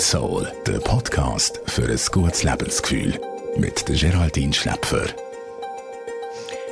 Soul, der Podcast für ein gutes Lebensgefühl. Mit Geraldine Schlepfer.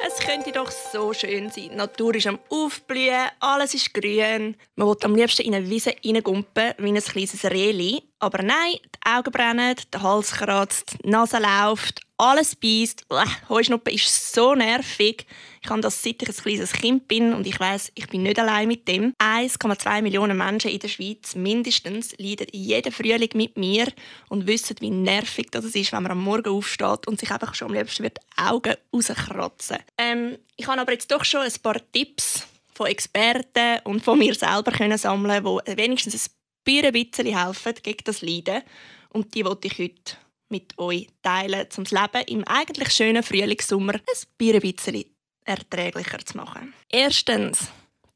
Es könnte doch so schön sein. Die Natur ist am Aufblühen, alles ist grün. Man will am liebsten in eine Wiese reingumpen, wie ein kleines Reli. Aber nein, die Augen brennen, der Hals kratzt, die Nase läuft, alles beißt. Heuschnuppen ist so nervig. Ich habe das seit ich ein kleines Kind bin und ich weiß, ich bin nicht allein mit dem. 1,2 Millionen Menschen in der Schweiz mindestens leiden jeden Frühling mit mir und wissen, wie nervig das ist, wenn man am Morgen aufsteht und sich einfach schon am liebsten wird Augen rauskratzen. Ähm, ich habe aber jetzt doch schon ein paar Tipps von Experten und von mir selber können sammeln, die wenigstens ein bisschen helfen gegen das Leiden. Und die wollte ich heute mit euch teilen, um das Leben im eigentlich schönen Frühlingssommer ein bisschen erträglicher zu machen. Erstens,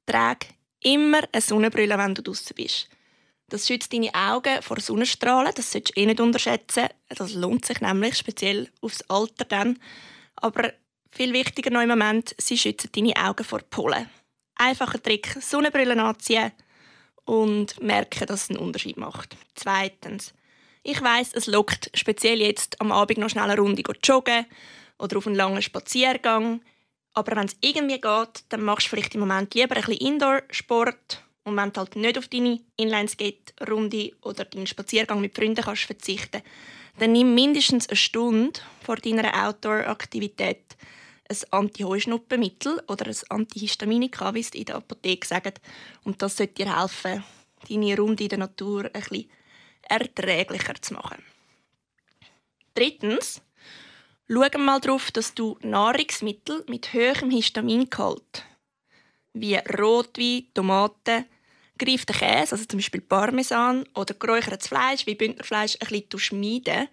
trage immer eine Sonnenbrille, wenn du draußen bist. Das schützt deine Augen vor Sonnenstrahlen, das solltest du eh nicht unterschätzen. Das lohnt sich nämlich, speziell aufs Alter dann. Aber viel wichtiger noch im Moment, sie schützen deine Augen vor Pollen. Einfacher Trick, Sonnenbrille anziehen und merken, dass es einen Unterschied macht. Zweitens, ich weiß, es lockt speziell jetzt am Abend noch schnell eine Runde joggen oder auf einen langen Spaziergang. Aber wenn es irgendwie geht, dann machst du vielleicht im Moment lieber ein bisschen Indoor-Sport. Und wenn du halt nicht auf deine Inlineskate-Runde oder deinen Spaziergang mit Freunden kannst verzichten dann nimm mindestens eine Stunde vor deiner Outdoor-Aktivität ein Anti-Heuschnuppenmittel oder ein Antihistaminika, wie es in der Apotheke sagen. Und das sollte dir helfen, deine Runde in der Natur bisschen erträglicher zu machen. Drittens, Schau mal darauf, dass du Nahrungsmittel mit hohem Histamingehalt, wie Rotwein, Tomaten, gereiften Käse, also zum Beispiel Parmesan oder geräuchertes Fleisch wie Bündnerfleisch, ein bisschen meiden,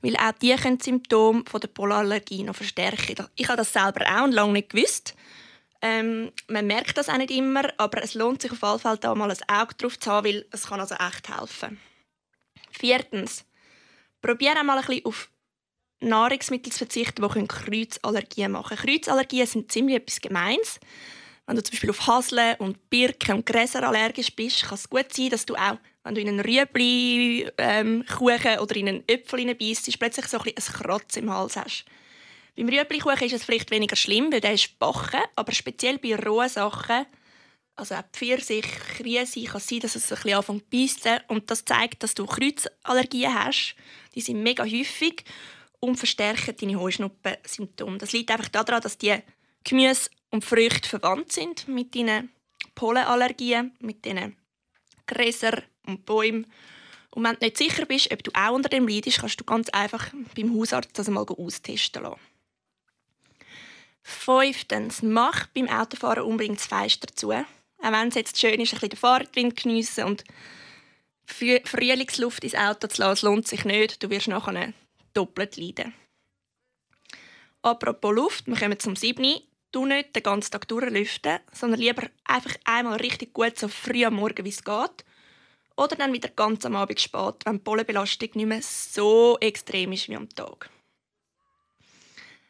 weil auch die können die Symptome der Polarallergie noch verstärken. Ich habe das selber auch und lange nicht gewusst. Ähm, man merkt das auch nicht immer, aber es lohnt sich auf jeden Fall, da mal ein Auge drauf zu haben, weil es kann also echt helfen. Viertens, probiere mal ein bisschen auf Nahrungsmittel zu verzichten, die Kreuzallergien machen können. Kreuzallergien sind ziemlich etwas Gemeins. Wenn du zum Beispiel auf Haseln und Birken und Gräser allergisch bist, kann es gut sein, dass du auch, wenn du in einen Rüebli ähm, Kuchen oder in einen Äpfel beißt, plötzlich so ein, ein Kratz im Hals hast. Beim Rüebli-Kuchen ist es vielleicht weniger schlimm, weil der ist backen, aber speziell bei rohen Sachen, also auch Pfirsich, Krise, kann es sein, dass es ein bisschen anfängt zu beißen. Und das zeigt, dass du Kreuzallergien hast. Die sind mega häufig und verstärken deine Heuschnuppensymptome. Das liegt einfach daran, dass die Gemüse und Früchte verwandt sind mit deinen Pollenallergien, mit diesen Gräsern und Bäumen. Und wenn du nicht sicher bist, ob du auch unter dem leidest, kannst du ganz einfach beim Hausarzt das mal austesten lassen. Fünftens, mach beim Autofahren unbedingt das Fenster zu. Auch wenn es jetzt schön ist, ein bisschen den Fahrtwind geniessen und Frühlingsluft ins Auto zu lassen, lohnt sich nicht. Du wirst nachher doppelt leiden. Apropos Luft, wir kommen zum 7. Du nicht den ganzen Tag durchlüften, sondern lieber einfach einmal richtig gut so früh am Morgen, wie es geht. Oder dann wieder ganz am Abend spät, wenn die Pollenbelastung nicht mehr so extrem ist wie am Tag.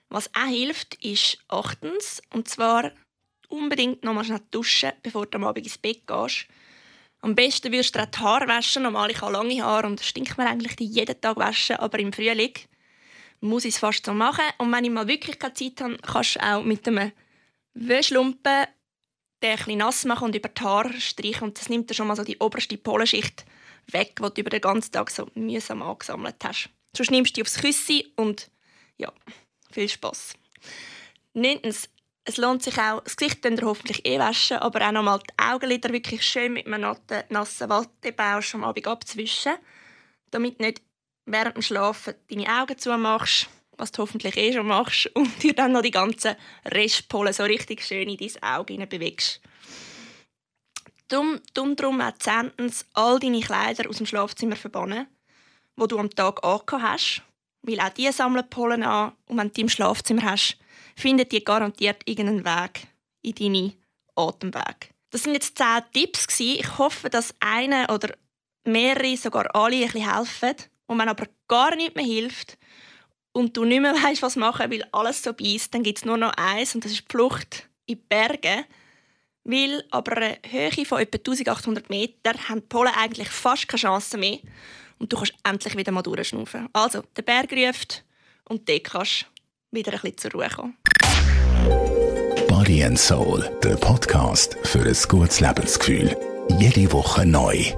Was auch hilft, ist achtens, und zwar unbedingt noch mal schnell duschen, bevor du am Abend ins Bett gehst. Am besten wirst du auch die Haare waschen. Normal, ich habe lange Haare und stinkt mir eigentlich jeden Tag waschen. Aber im Frühling muss ich es fast so machen. Und wenn ich mal wirklich keine Zeit habe, kannst du auch mit einem Wäschlumpen den ein nass machen und über die Haare streichen. Und das nimmt dir schon mal so die oberste Pollenschicht weg, die du über den ganzen Tag so mühsam angesammelt hast. Sonst nimmst du die aufs Küssi und ja, viel Spass. Neuntens, es lohnt sich auch, das Gesicht dann hoffentlich eh waschen, aber auch nochmal die Augenlider wirklich schön mit einem nassen Wattebausch am Abend abzuwischen, damit nicht während dem Schlafen deine Augen zumachst, was du hoffentlich eh schon machst, und dir dann noch die ganzen Restpollen so richtig schön in dein Auge bewegst. Dumm, dumm drum auch zehntens all deine Kleider aus dem Schlafzimmer verbannen, wo du am Tag angehabt hast, weil auch die sammeln Pollen an und wenn du die im Schlafzimmer hast, findet ihr garantiert irgendeinen Weg in deine Atemwege. Das sind jetzt zehn Tipps. Ich hoffe, dass eine oder mehrere, sogar alle, ein bisschen helfen. Und wenn aber gar nichts mehr hilft und du nicht mehr weißt, was machen, weil alles so beißt, dann gibt es nur noch eins und das ist die Flucht in die Berge. Weil aber eine Höhe von etwa 1800 Metern haben die Polen eigentlich fast keine Chance mehr. und du kannst endlich wieder mal durchschnaufen. Also, der Berg ruft und dort kannst du wieder ein bisschen zur Ruhe kommen. Body and Soul, der Podcast für ein gutes Lebensgefühl. Jede Woche neu.